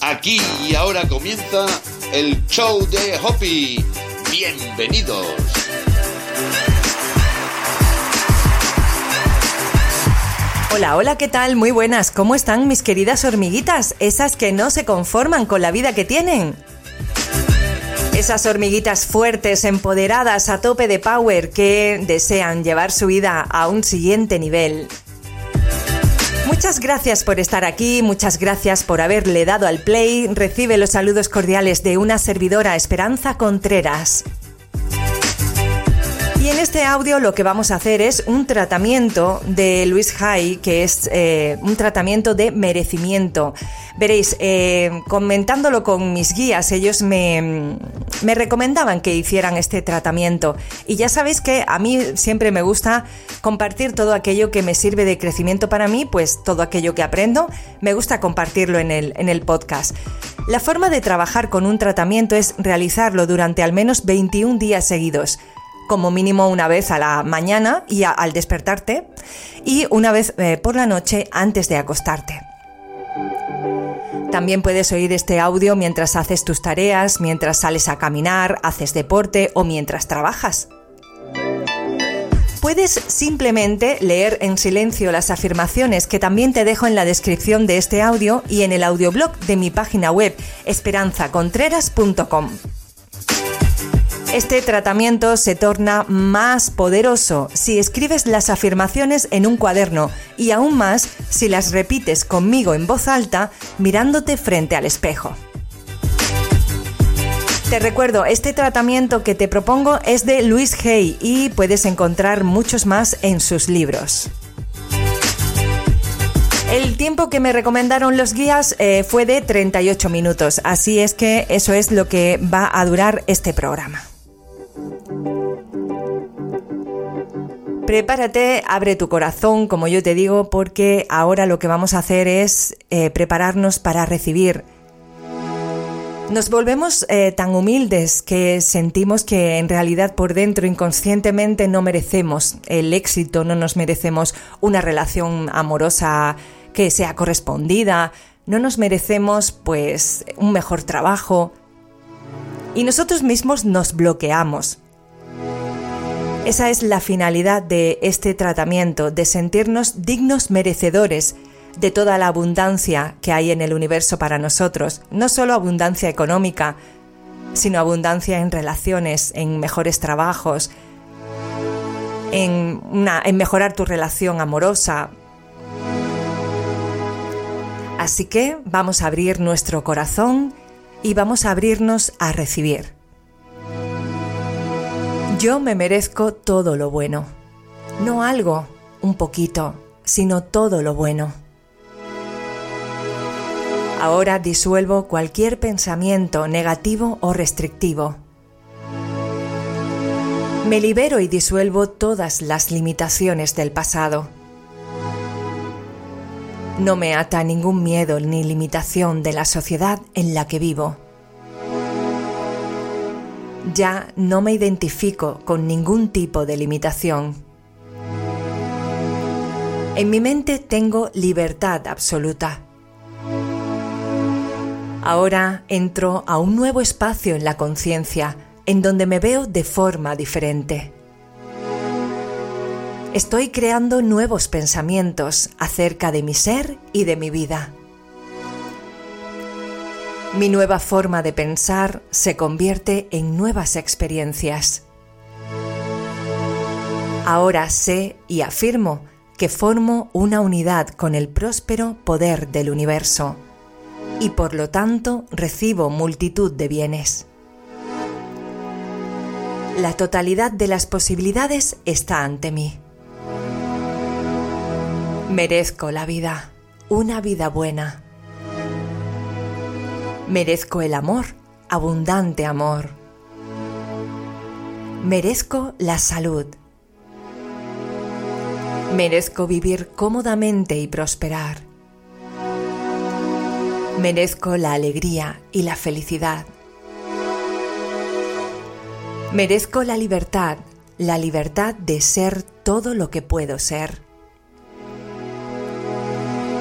Aquí y ahora comienza el show de Hoppy. Bienvenidos. Hola, hola, ¿qué tal? Muy buenas. ¿Cómo están mis queridas hormiguitas? Esas que no se conforman con la vida que tienen. Esas hormiguitas fuertes, empoderadas, a tope de power, que desean llevar su vida a un siguiente nivel. Muchas gracias por estar aquí, muchas gracias por haberle dado al play. Recibe los saludos cordiales de una servidora Esperanza Contreras. Y en este audio lo que vamos a hacer es un tratamiento de Luis Hay, que es eh, un tratamiento de merecimiento. Veréis, eh, comentándolo con mis guías, ellos me, me recomendaban que hicieran este tratamiento. Y ya sabéis que a mí siempre me gusta compartir todo aquello que me sirve de crecimiento para mí, pues todo aquello que aprendo, me gusta compartirlo en el, en el podcast. La forma de trabajar con un tratamiento es realizarlo durante al menos 21 días seguidos como mínimo una vez a la mañana y al despertarte y una vez eh, por la noche antes de acostarte. También puedes oír este audio mientras haces tus tareas, mientras sales a caminar, haces deporte o mientras trabajas. Puedes simplemente leer en silencio las afirmaciones que también te dejo en la descripción de este audio y en el audioblog de mi página web esperanzacontreras.com. Este tratamiento se torna más poderoso si escribes las afirmaciones en un cuaderno y aún más si las repites conmigo en voz alta mirándote frente al espejo. Te recuerdo, este tratamiento que te propongo es de Luis Hay y puedes encontrar muchos más en sus libros. El tiempo que me recomendaron los guías eh, fue de 38 minutos, así es que eso es lo que va a durar este programa. Prepárate, abre tu corazón, como yo te digo, porque ahora lo que vamos a hacer es eh, prepararnos para recibir. Nos volvemos eh, tan humildes que sentimos que en realidad por dentro inconscientemente no merecemos el éxito, no nos merecemos una relación amorosa que sea correspondida, no nos merecemos pues un mejor trabajo y nosotros mismos nos bloqueamos. Esa es la finalidad de este tratamiento, de sentirnos dignos merecedores de toda la abundancia que hay en el universo para nosotros, no solo abundancia económica, sino abundancia en relaciones, en mejores trabajos, en, en mejorar tu relación amorosa. Así que vamos a abrir nuestro corazón y vamos a abrirnos a recibir. Yo me merezco todo lo bueno. No algo, un poquito, sino todo lo bueno. Ahora disuelvo cualquier pensamiento negativo o restrictivo. Me libero y disuelvo todas las limitaciones del pasado. No me ata ningún miedo ni limitación de la sociedad en la que vivo ya no me identifico con ningún tipo de limitación. En mi mente tengo libertad absoluta. Ahora entro a un nuevo espacio en la conciencia, en donde me veo de forma diferente. Estoy creando nuevos pensamientos acerca de mi ser y de mi vida. Mi nueva forma de pensar se convierte en nuevas experiencias. Ahora sé y afirmo que formo una unidad con el próspero poder del universo y por lo tanto recibo multitud de bienes. La totalidad de las posibilidades está ante mí. Merezco la vida, una vida buena Merezco el amor, abundante amor. Merezco la salud. Merezco vivir cómodamente y prosperar. Merezco la alegría y la felicidad. Merezco la libertad, la libertad de ser todo lo que puedo ser.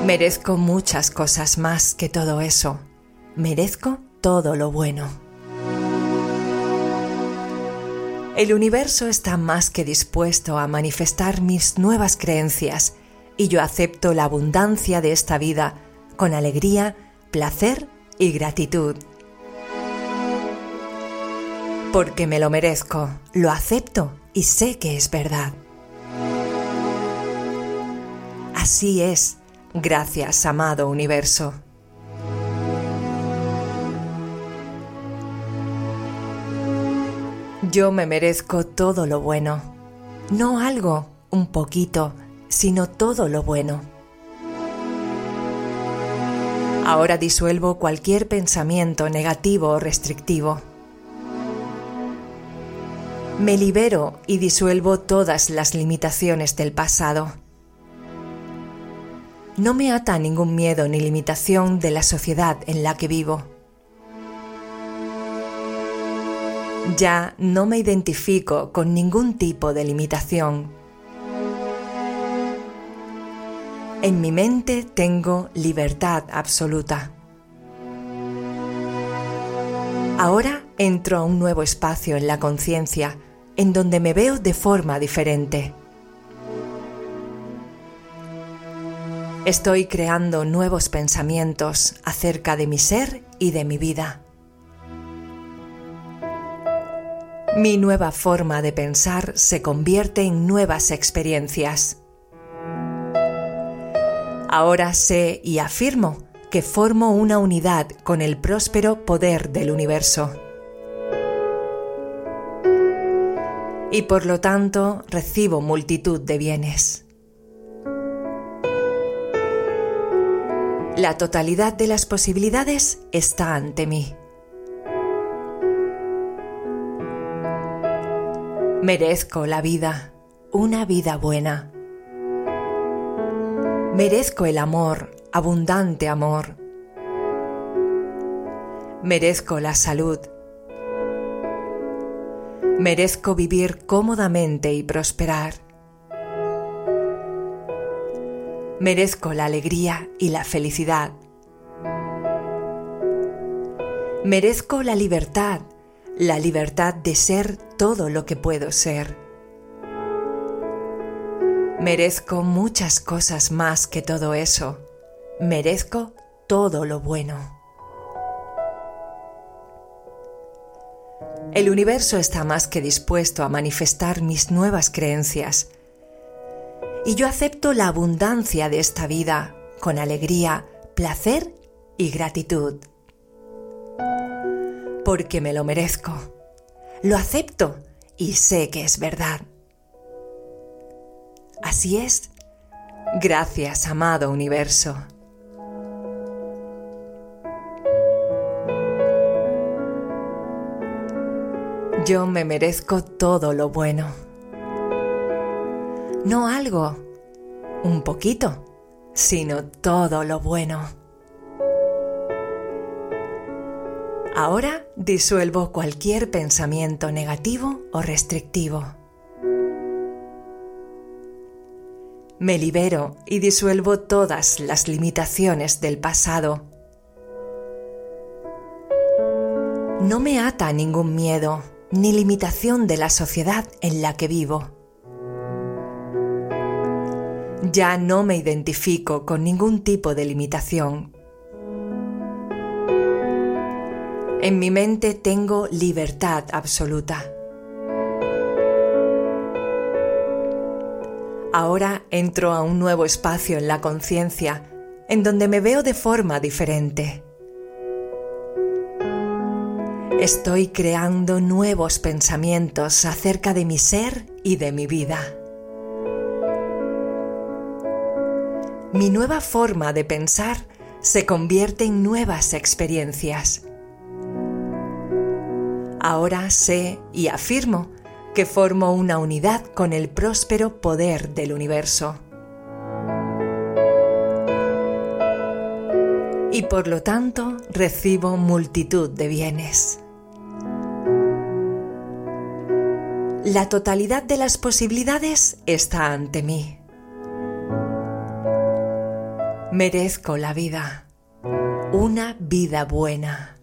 Merezco muchas cosas más que todo eso. Merezco todo lo bueno. El universo está más que dispuesto a manifestar mis nuevas creencias y yo acepto la abundancia de esta vida con alegría, placer y gratitud. Porque me lo merezco, lo acepto y sé que es verdad. Así es Gracias, amado universo. Yo me merezco todo lo bueno, no algo, un poquito, sino todo lo bueno. Ahora disuelvo cualquier pensamiento negativo o restrictivo. Me libero y disuelvo todas las limitaciones del pasado no me ata ningún miedo ni limitación de la sociedad en la que vivo. Ya no me identifico con ningún tipo de limitación. En mi mente tengo libertad absoluta. Ahora entro a un nuevo espacio en la conciencia, en donde me veo de forma diferente. Estoy creando nuevos pensamientos acerca de mi ser y de mi vida. Mi nueva forma de pensar se convierte en nuevas experiencias. Ahora sé y afirmo que formo una unidad con el próspero poder del universo. Y por lo tanto recibo multitud de bienes. La totalidad de las posibilidades está ante mí. Merezco la vida, una vida buena. Merezco el amor, abundante amor. Merezco la salud. Merezco vivir cómodamente y prosperar. Merezco la alegría y la felicidad. Merezco la libertad, la libertad de ser todo lo que puedo ser. Merezco muchas cosas más que todo eso. Merezco todo lo bueno. El universo está más que dispuesto a manifestar mis nuevas creencias y yo acepto la abundancia de esta vida con alegría, placer y gratitud. Porque me lo merezco. Lo acepto y sé que es verdad. Así es. Gracias, amado universo. Yo me merezco todo lo bueno no algo, un poquito, sino todo lo bueno. Ahora disuelvo cualquier pensamiento negativo o restrictivo. Me libero y disuelvo todas las limitaciones del pasado. No me ata ningún miedo ni limitación de la sociedad en la que vivo. Ya no me identifico con ningún tipo de limitación. En mi mente tengo libertad absoluta. Ahora entro a un nuevo espacio en la conciencia, en donde me veo de forma diferente. Estoy creando nuevos pensamientos acerca de mi ser y de mi vida. Mi nueva forma de pensar se convierte en nuevas experiencias. Ahora sé y afirmo que formo una unidad con el próspero poder del universo. Y por lo tanto recibo multitud de bienes. La totalidad de las posibilidades está ante mí. Merezco la vida, una vida buena.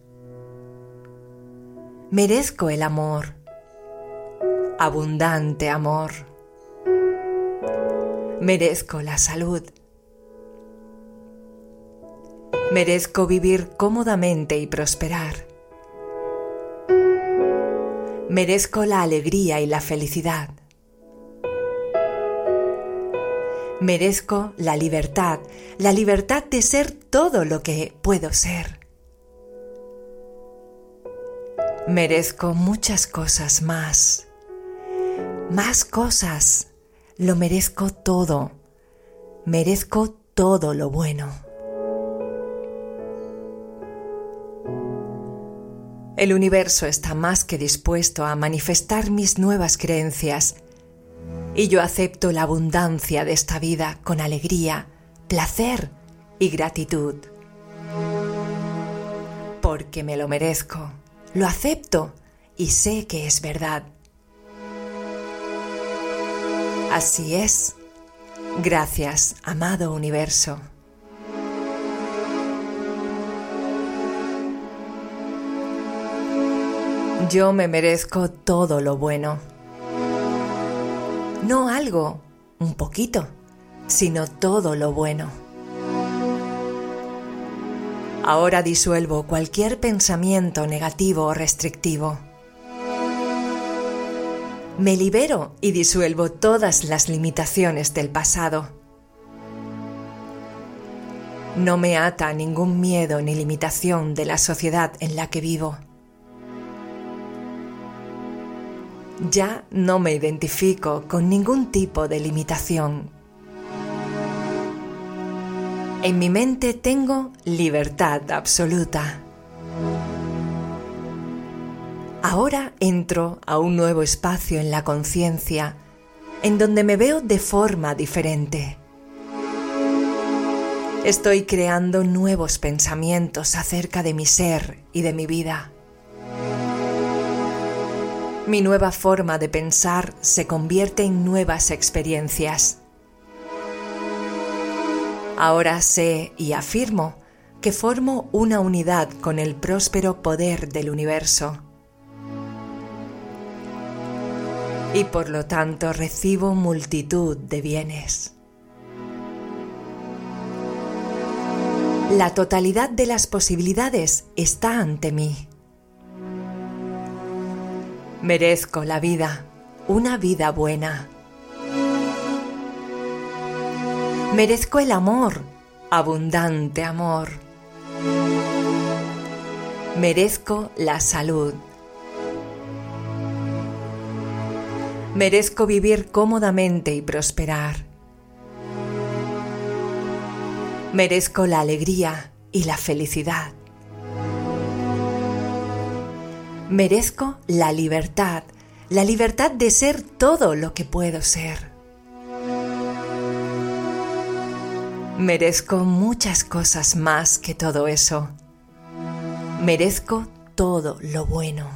Merezco el amor, abundante amor. Merezco la salud. Merezco vivir cómodamente y prosperar. Merezco la alegría y la felicidad. Merezco la libertad, la libertad de ser todo lo que puedo ser. Merezco muchas cosas más. Más cosas. Lo merezco todo. Merezco todo lo bueno. El universo está más que dispuesto a manifestar mis nuevas creencias y yo acepto la abundancia de esta vida con alegría, placer y gratitud. Porque me lo merezco, lo acepto y sé que es verdad. Así es. Gracias, amado universo. Yo me merezco todo lo bueno. No algo, un poquito, sino todo lo bueno. Ahora disuelvo cualquier pensamiento negativo o restrictivo. Me libero y disuelvo todas las limitaciones del pasado. No me ata ningún miedo ni limitación de la sociedad en la que vivo. Ya no me identifico con ningún tipo de limitación. En mi mente tengo libertad absoluta. Ahora entro a un nuevo espacio en la conciencia, en donde me veo de forma diferente. Estoy creando nuevos pensamientos acerca de mi ser y de mi vida. Mi nueva forma de pensar se convierte en nuevas experiencias. Ahora sé y afirmo que formo una unidad con el próspero poder del universo. Y por lo tanto recibo multitud de bienes. La totalidad de las posibilidades está ante mí. Merezco la vida, una vida buena. Merezco el amor, abundante amor. Merezco la salud. Merezco vivir cómodamente y prosperar. Merezco la alegría y la felicidad. Merezco la libertad, la libertad de ser todo lo que puedo ser. Merezco muchas cosas más que todo eso. Merezco todo lo bueno.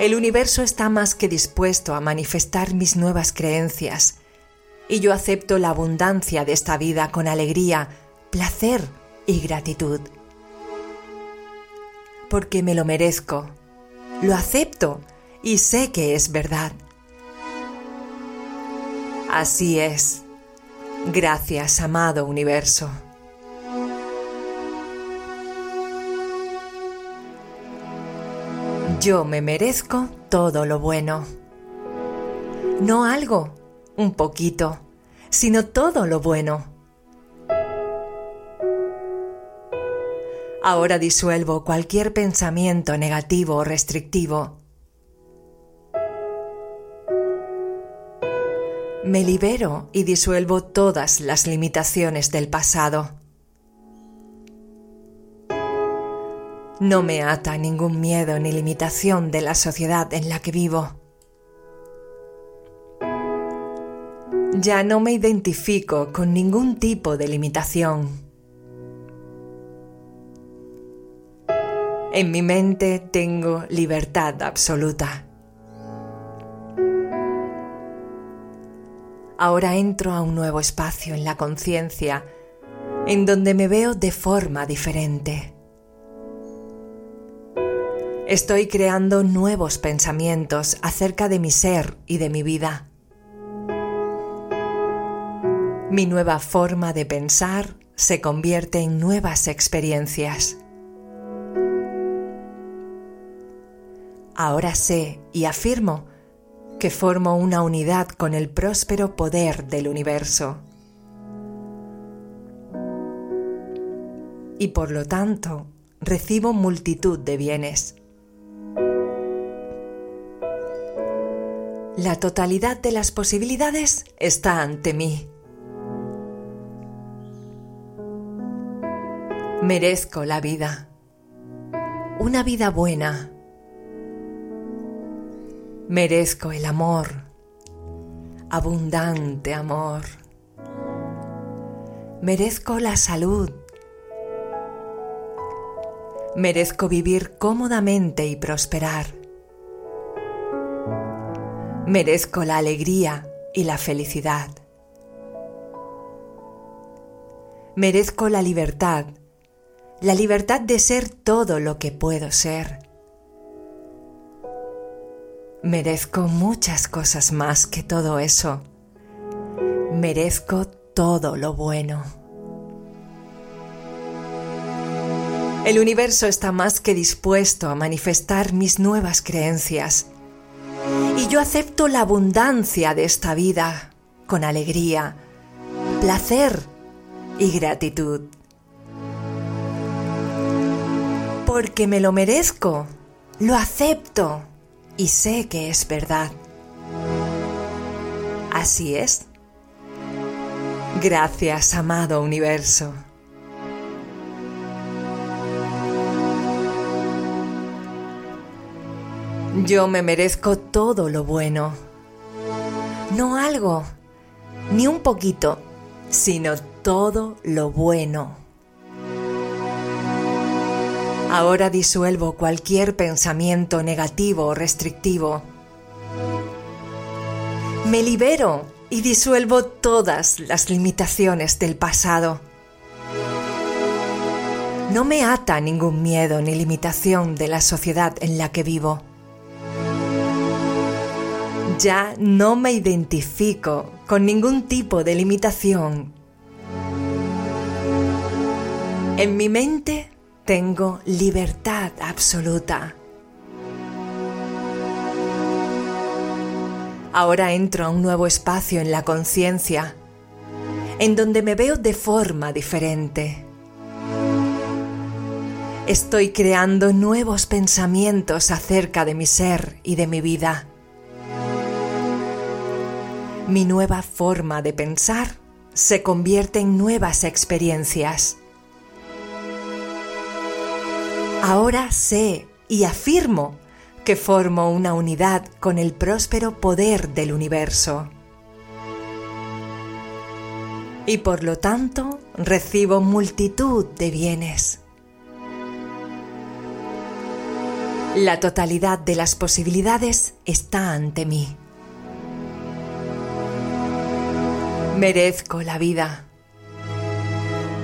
El universo está más que dispuesto a manifestar mis nuevas creencias y yo acepto la abundancia de esta vida con alegría, placer y gratitud porque me lo merezco. Lo acepto y sé que es verdad. Así es. Gracias, amado universo. Yo me merezco todo lo bueno. No algo, un poquito, sino todo lo bueno Ahora disuelvo cualquier pensamiento negativo o restrictivo. Me libero y disuelvo todas las limitaciones del pasado. No me ata ningún miedo ni limitación de la sociedad en la que vivo. Ya no me identifico con ningún tipo de limitación. En mi mente tengo libertad absoluta. Ahora entro a un nuevo espacio en la conciencia, en donde me veo de forma diferente. Estoy creando nuevos pensamientos acerca de mi ser y de mi vida. Mi nueva forma de pensar se convierte en nuevas experiencias. Ahora sé y afirmo que formo una unidad con el próspero poder del universo. Y por lo tanto, recibo multitud de bienes. La totalidad de las posibilidades está ante mí. Merezco la vida. Una vida buena. Merezco el amor. Abundante amor. Merezco la salud. Merezco vivir cómodamente y prosperar. Merezco la alegría y la felicidad. Merezco la libertad, la libertad de ser todo lo que puedo ser. Merezco muchas cosas más que todo eso. Merezco todo lo bueno. El universo está más que dispuesto a manifestar mis nuevas creencias y yo acepto la abundancia de esta vida con alegría, placer y gratitud. Porque me lo merezco, lo acepto y sé que es verdad. Así es. Gracias, amado universo. Yo me merezco todo lo bueno. No algo, ni un poquito, sino todo lo bueno. Ahora disuelvo cualquier pensamiento negativo o restrictivo. Me libero y disuelvo todas las limitaciones del pasado. No me ata ningún miedo ni limitación de la sociedad en la que vivo. Ya no me identifico con ningún tipo de limitación. En mi mente tengo libertad absoluta. Ahora entro a un nuevo espacio en la conciencia, en donde me veo de forma diferente. Estoy creando nuevos pensamientos acerca de mi ser y de mi vida. Mi nueva forma de pensar se convierte en nuevas experiencias. Ahora sé y afirmo que formo una unidad con el próspero poder del universo. Y por lo tanto recibo multitud de bienes. La totalidad de las posibilidades está ante mí. Merezco la vida.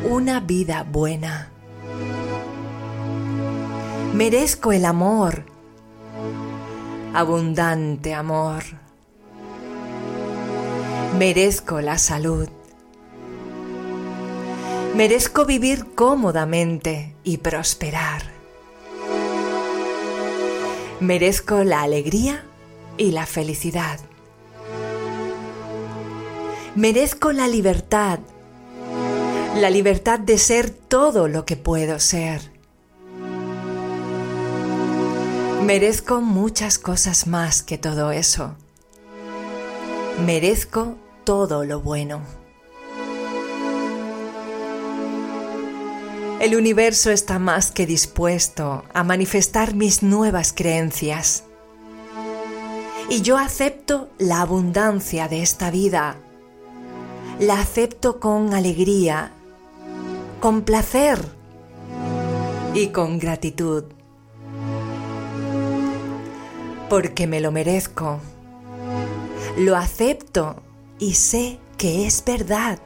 Una vida buena. Merezco el amor. Abundante amor. Merezco la salud. Merezco vivir cómodamente y prosperar. Merezco la alegría y la felicidad. Merezco la libertad, la libertad de ser todo lo que puedo ser. Merezco muchas cosas más que todo eso. Merezco todo lo bueno. El universo está más que dispuesto a manifestar mis nuevas creencias. Y yo acepto la abundancia de esta vida la acepto con alegría, con placer y con gratitud. Porque me lo merezco. Lo acepto y sé que es verdad.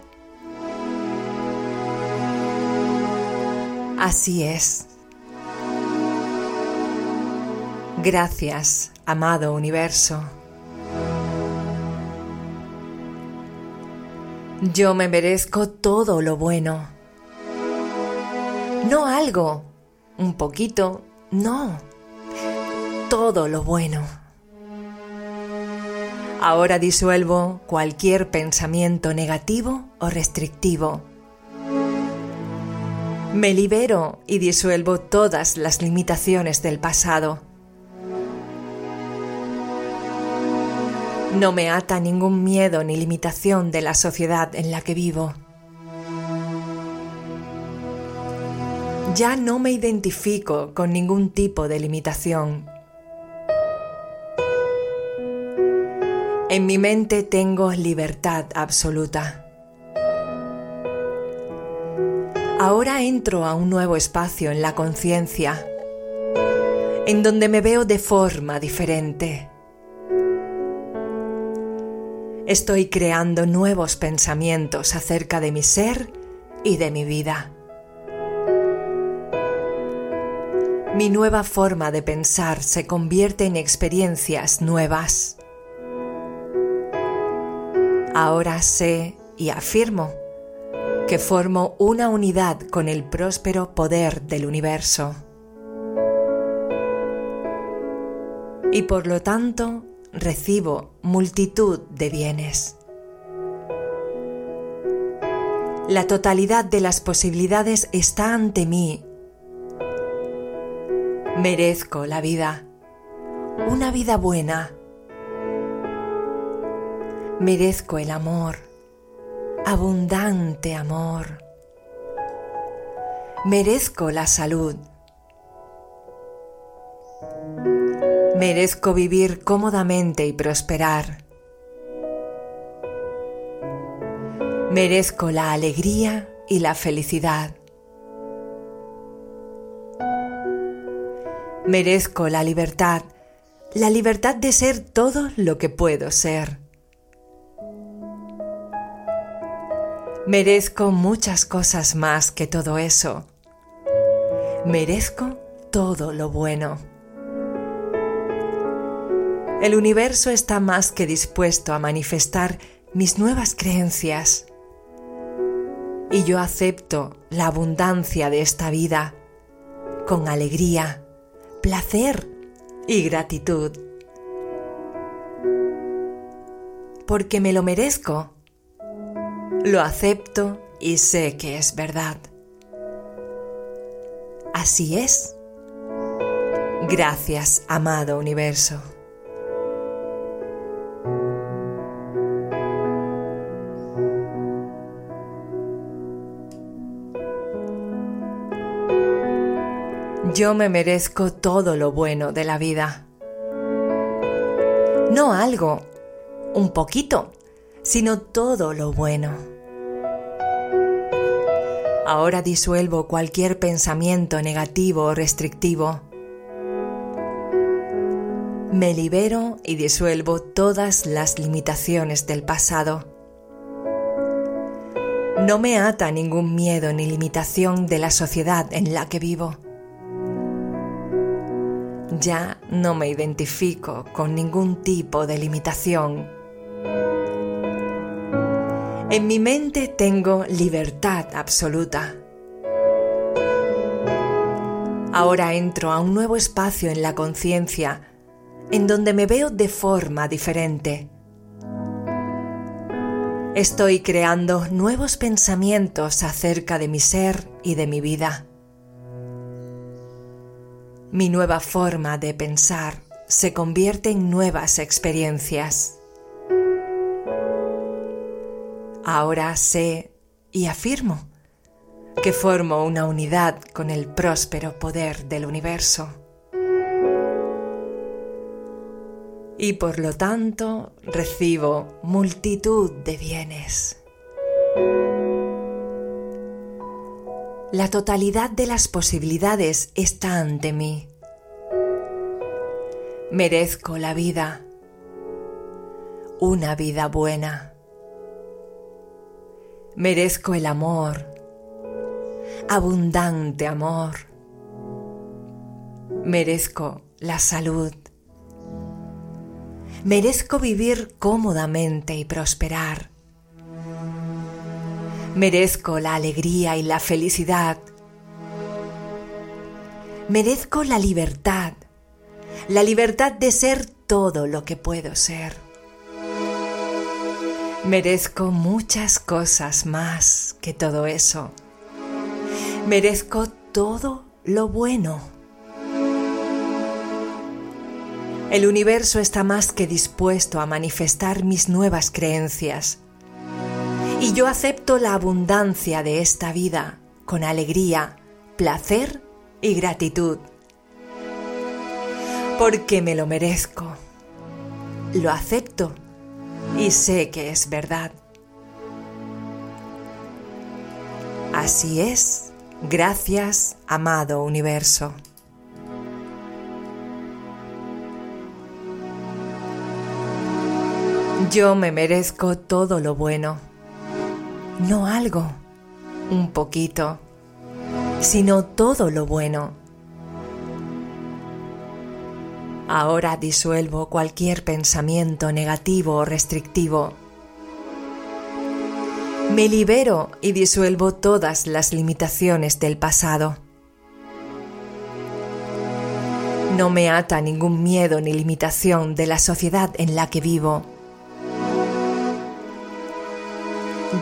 Así es. Gracias, amado universo. Yo me merezco todo lo bueno. No algo, un poquito, no. Todo lo bueno. Ahora disuelvo cualquier pensamiento negativo o restrictivo. Me libero y disuelvo todas las limitaciones del pasado. No me ata ningún miedo ni limitación de la sociedad en la que vivo. Ya no me identifico con ningún tipo de limitación. En mi mente tengo libertad absoluta. Ahora entro a un nuevo espacio en la conciencia, en donde me veo de forma diferente. Estoy creando nuevos pensamientos acerca de mi ser y de mi vida. Mi nueva forma de pensar se convierte en experiencias nuevas. Ahora sé y afirmo que formo una unidad con el próspero poder del universo. Y por lo tanto recibo multitud de bienes. La totalidad de las posibilidades está ante mí. Merezco la vida, una vida buena. Merezco el amor, abundante amor. Merezco la salud Merezco vivir cómodamente y prosperar. Merezco la alegría y la felicidad. Merezco la libertad, la libertad de ser todo lo que puedo ser. Merezco muchas cosas más que todo eso. Merezco todo lo bueno. El universo está más que dispuesto a manifestar mis nuevas creencias. Y yo acepto la abundancia de esta vida con alegría, placer y gratitud. Porque me lo merezco. Lo acepto y sé que es verdad. Así es. Gracias, amado universo. Yo me merezco todo lo bueno de la vida. No algo, un poquito, sino todo lo bueno. Ahora disuelvo cualquier pensamiento negativo o restrictivo. Me libero y disuelvo todas las limitaciones del pasado. No me ata ningún miedo ni limitación de la sociedad en la que vivo. Ya no me identifico con ningún tipo de limitación. En mi mente tengo libertad absoluta. Ahora entro a un nuevo espacio en la conciencia en donde me veo de forma diferente. Estoy creando nuevos pensamientos acerca de mi ser y de mi vida. Mi nueva forma de pensar se convierte en nuevas experiencias. Ahora sé y afirmo que formo una unidad con el próspero poder del universo. Y por lo tanto recibo multitud de bienes. La totalidad de las posibilidades está ante mí. Merezco la vida, una vida buena. Merezco el amor, abundante amor. Merezco la salud. Merezco vivir cómodamente y prosperar. Merezco la alegría y la felicidad. Merezco la libertad, la libertad de ser todo lo que puedo ser. Merezco muchas cosas más que todo eso. Merezco todo lo bueno. El universo está más que dispuesto a manifestar mis nuevas creencias. Y yo acepto la abundancia de esta vida con alegría, placer y gratitud. Porque me lo merezco. Lo acepto y sé que es verdad. Así es, gracias, amado universo. Yo me merezco todo lo bueno, no algo, un poquito, sino todo lo bueno. Ahora disuelvo cualquier pensamiento negativo o restrictivo. Me libero y disuelvo todas las limitaciones del pasado. No me ata ningún miedo ni limitación de la sociedad en la que vivo.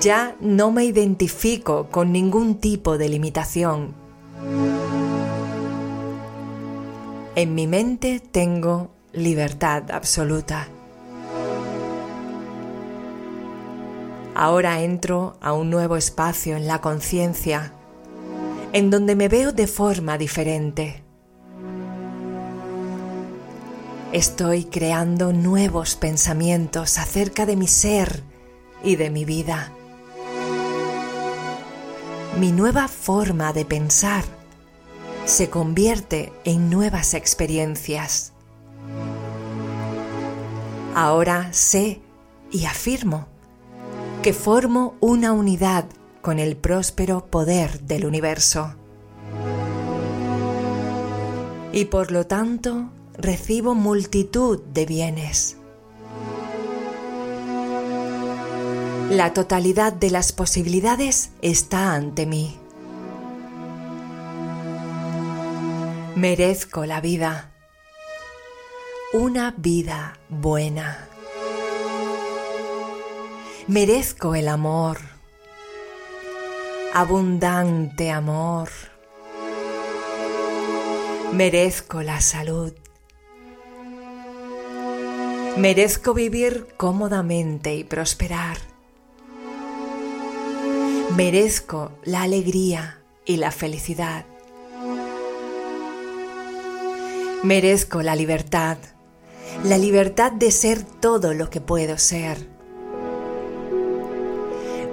Ya no me identifico con ningún tipo de limitación. En mi mente tengo libertad absoluta. Ahora entro a un nuevo espacio en la conciencia, en donde me veo de forma diferente. Estoy creando nuevos pensamientos acerca de mi ser y de mi vida. Mi nueva forma de pensar se convierte en nuevas experiencias. Ahora sé y afirmo que formo una unidad con el próspero poder del universo. Y por lo tanto recibo multitud de bienes. La totalidad de las posibilidades está ante mí. Merezco la vida. Una vida buena. Merezco el amor. Abundante amor. Merezco la salud. Merezco vivir cómodamente y prosperar. Merezco la alegría y la felicidad. Merezco la libertad, la libertad de ser todo lo que puedo ser.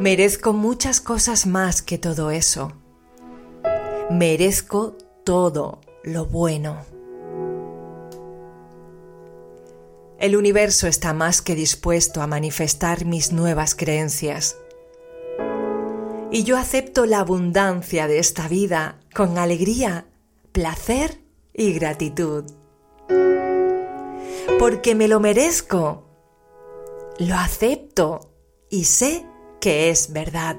Merezco muchas cosas más que todo eso. Merezco todo lo bueno. El universo está más que dispuesto a manifestar mis nuevas creencias. Y yo acepto la abundancia de esta vida con alegría, placer y gratitud. Porque me lo merezco, lo acepto y sé que es verdad.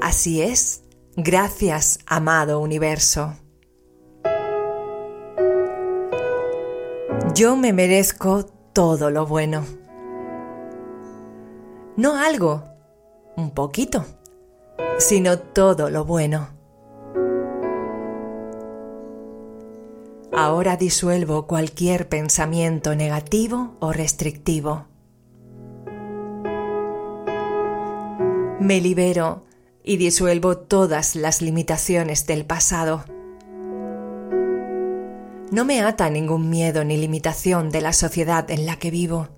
Así es, gracias, amado universo. Yo me merezco todo lo bueno. No algo, un poquito, sino todo lo bueno. Ahora disuelvo cualquier pensamiento negativo o restrictivo. Me libero y disuelvo todas las limitaciones del pasado. No me ata ningún miedo ni limitación de la sociedad en la que vivo.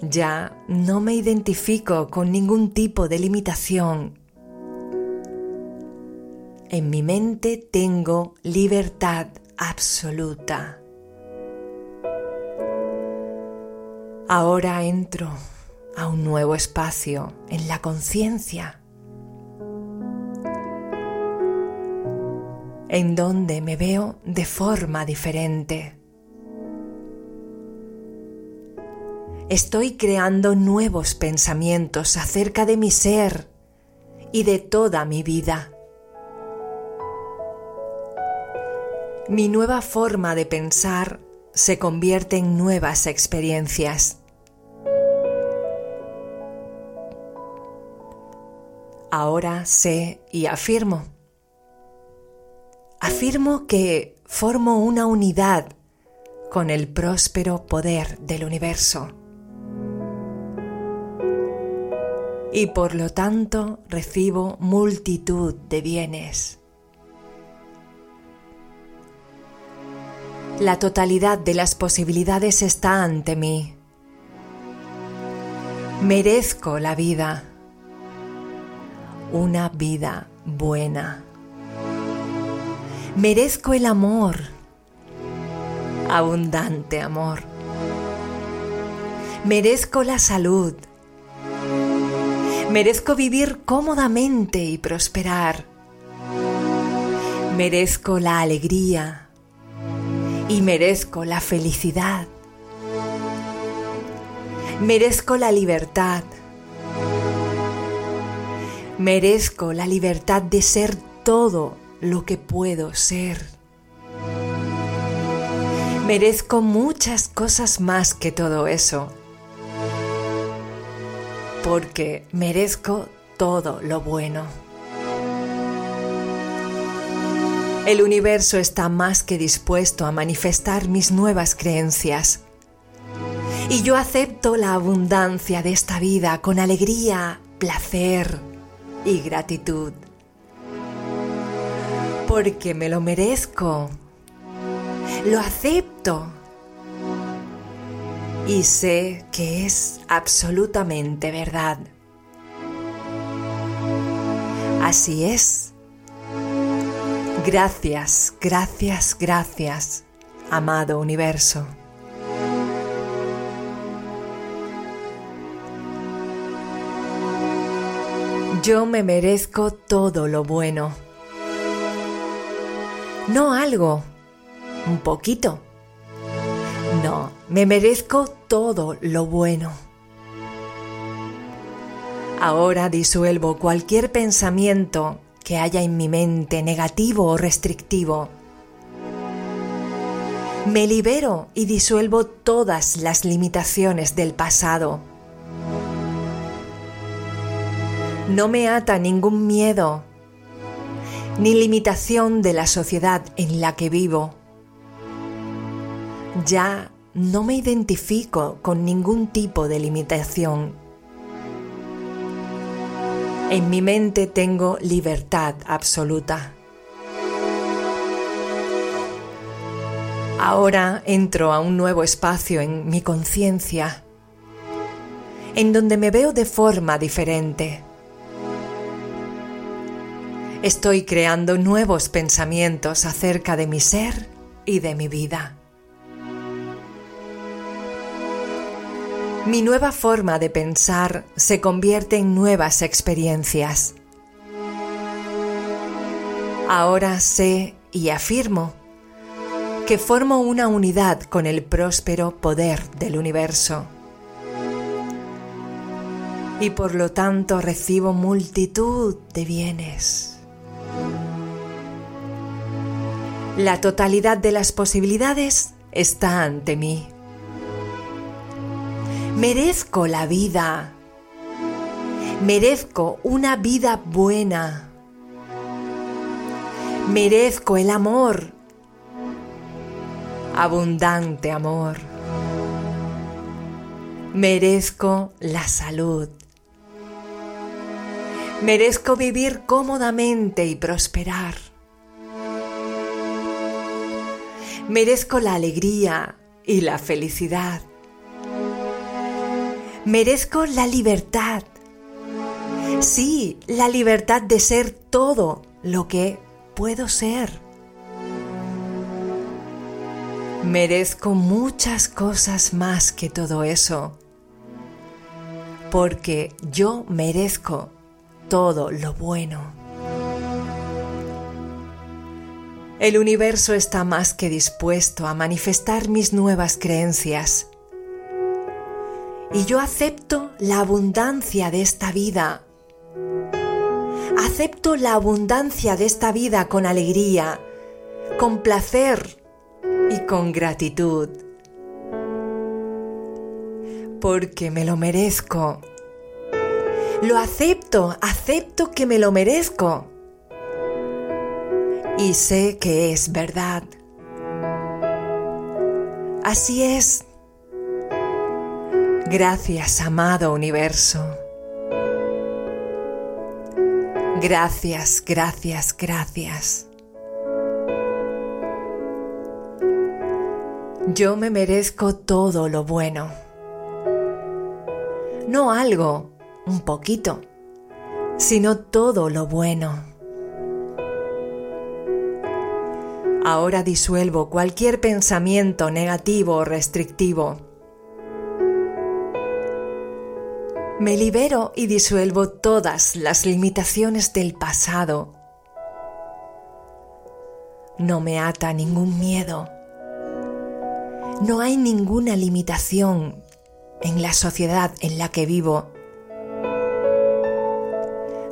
Ya no me identifico con ningún tipo de limitación en mi mente tengo libertad absoluta. Ahora entro a un nuevo espacio en la conciencia, en donde me veo de forma diferente. Estoy creando nuevos pensamientos acerca de mi ser y de toda mi vida. Mi nueva forma de pensar se convierte en nuevas experiencias. Ahora sé y afirmo. Afirmo que formo una unidad con el próspero poder del universo. Y por lo tanto recibo multitud de bienes. La totalidad de las posibilidades está ante mí. Merezco la vida una vida buena. Merezco el amor, abundante amor. Merezco la salud. Merezco vivir cómodamente y prosperar. Merezco la alegría y merezco la felicidad. Merezco la libertad Merezco la libertad de ser todo lo que puedo ser. Merezco muchas cosas más que todo eso. Porque merezco todo lo bueno. El universo está más que dispuesto a manifestar mis nuevas creencias. Y yo acepto la abundancia de esta vida con alegría, placer, y gratitud. Porque me lo merezco. Lo acepto. Y sé que es absolutamente verdad. Así es. Gracias, gracias, gracias, amado universo. Yo me merezco todo lo bueno. No algo, un poquito. No, me merezco todo lo bueno. Ahora disuelvo cualquier pensamiento que haya en mi mente negativo o restrictivo. Me libero y disuelvo todas las limitaciones del pasado no me ata ningún miedo ni limitación de la sociedad en la que vivo. Ya no me identifico con ningún tipo de limitación. En mi mente tengo libertad absoluta. Ahora entro a un nuevo espacio en mi conciencia, en donde me veo de forma diferente Estoy creando nuevos pensamientos acerca de mi ser y de mi vida. Mi nueva forma de pensar se convierte en nuevas experiencias. Ahora sé y afirmo que formo una unidad con el próspero poder del universo. Y por lo tanto recibo multitud de bienes. La totalidad de las posibilidades está ante mí. Merezco la vida. Merezco una vida buena. Merezco el amor. Abundante amor. Merezco la salud. Merezco vivir cómodamente y prosperar. Merezco la alegría y la felicidad. Merezco la libertad. Sí, la libertad de ser todo lo que puedo ser. Merezco muchas cosas más que todo eso. porque yo merezco todo lo bueno. El universo está más que dispuesto a manifestar mis nuevas creencias. Y yo acepto la abundancia de esta vida. Acepto la abundancia de esta vida con alegría, con placer y con gratitud. Porque me lo merezco. Lo acepto, acepto que me lo merezco y sé que es verdad. Así es. Gracias, amado universo. Gracias, gracias, gracias. Yo me merezco todo lo bueno. No algo, un poquito, sino todo lo bueno. Ahora disuelvo cualquier pensamiento negativo o restrictivo. Me libero y disuelvo todas las limitaciones del pasado. No me ata ningún miedo. No hay ninguna limitación en la sociedad en la que vivo.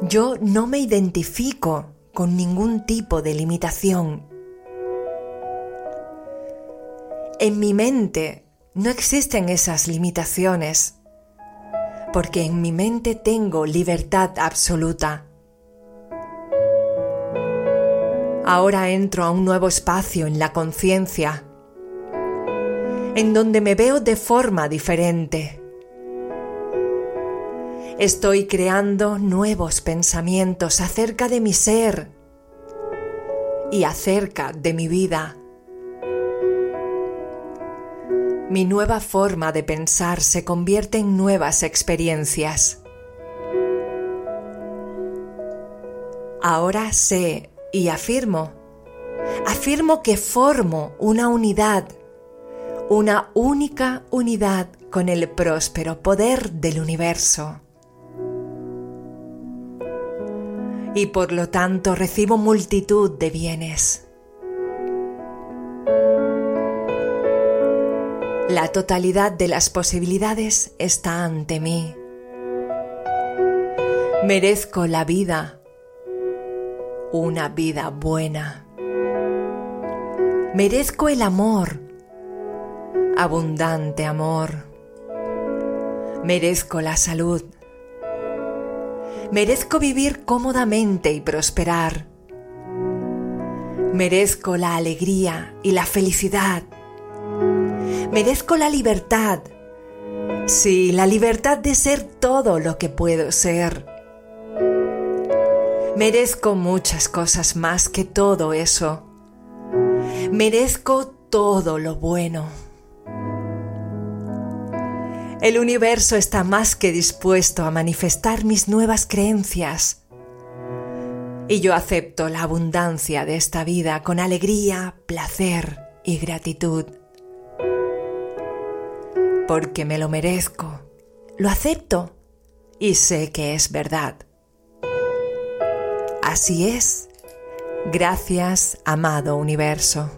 Yo no me identifico con ningún tipo de limitación. En mi mente no existen esas limitaciones, porque en mi mente tengo libertad absoluta. Ahora entro a un nuevo espacio en la conciencia, en donde me veo de forma diferente. Estoy creando nuevos pensamientos acerca de mi ser y acerca de mi vida. Mi nueva forma de pensar se convierte en nuevas experiencias. Ahora sé y afirmo, afirmo que formo una unidad, una única unidad con el próspero poder del universo. Y por lo tanto recibo multitud de bienes. La totalidad de las posibilidades está ante mí. Merezco la vida, una vida buena. Merezco el amor, abundante amor. Merezco la salud. Merezco vivir cómodamente y prosperar. Merezco la alegría y la felicidad Merezco la libertad. Sí, la libertad de ser todo lo que puedo ser. Merezco muchas cosas más que todo eso. Merezco todo lo bueno. El universo está más que dispuesto a manifestar mis nuevas creencias. Y yo acepto la abundancia de esta vida con alegría, placer y gratitud porque me lo merezco, lo acepto y sé que es verdad. Así es. Gracias, amado universo.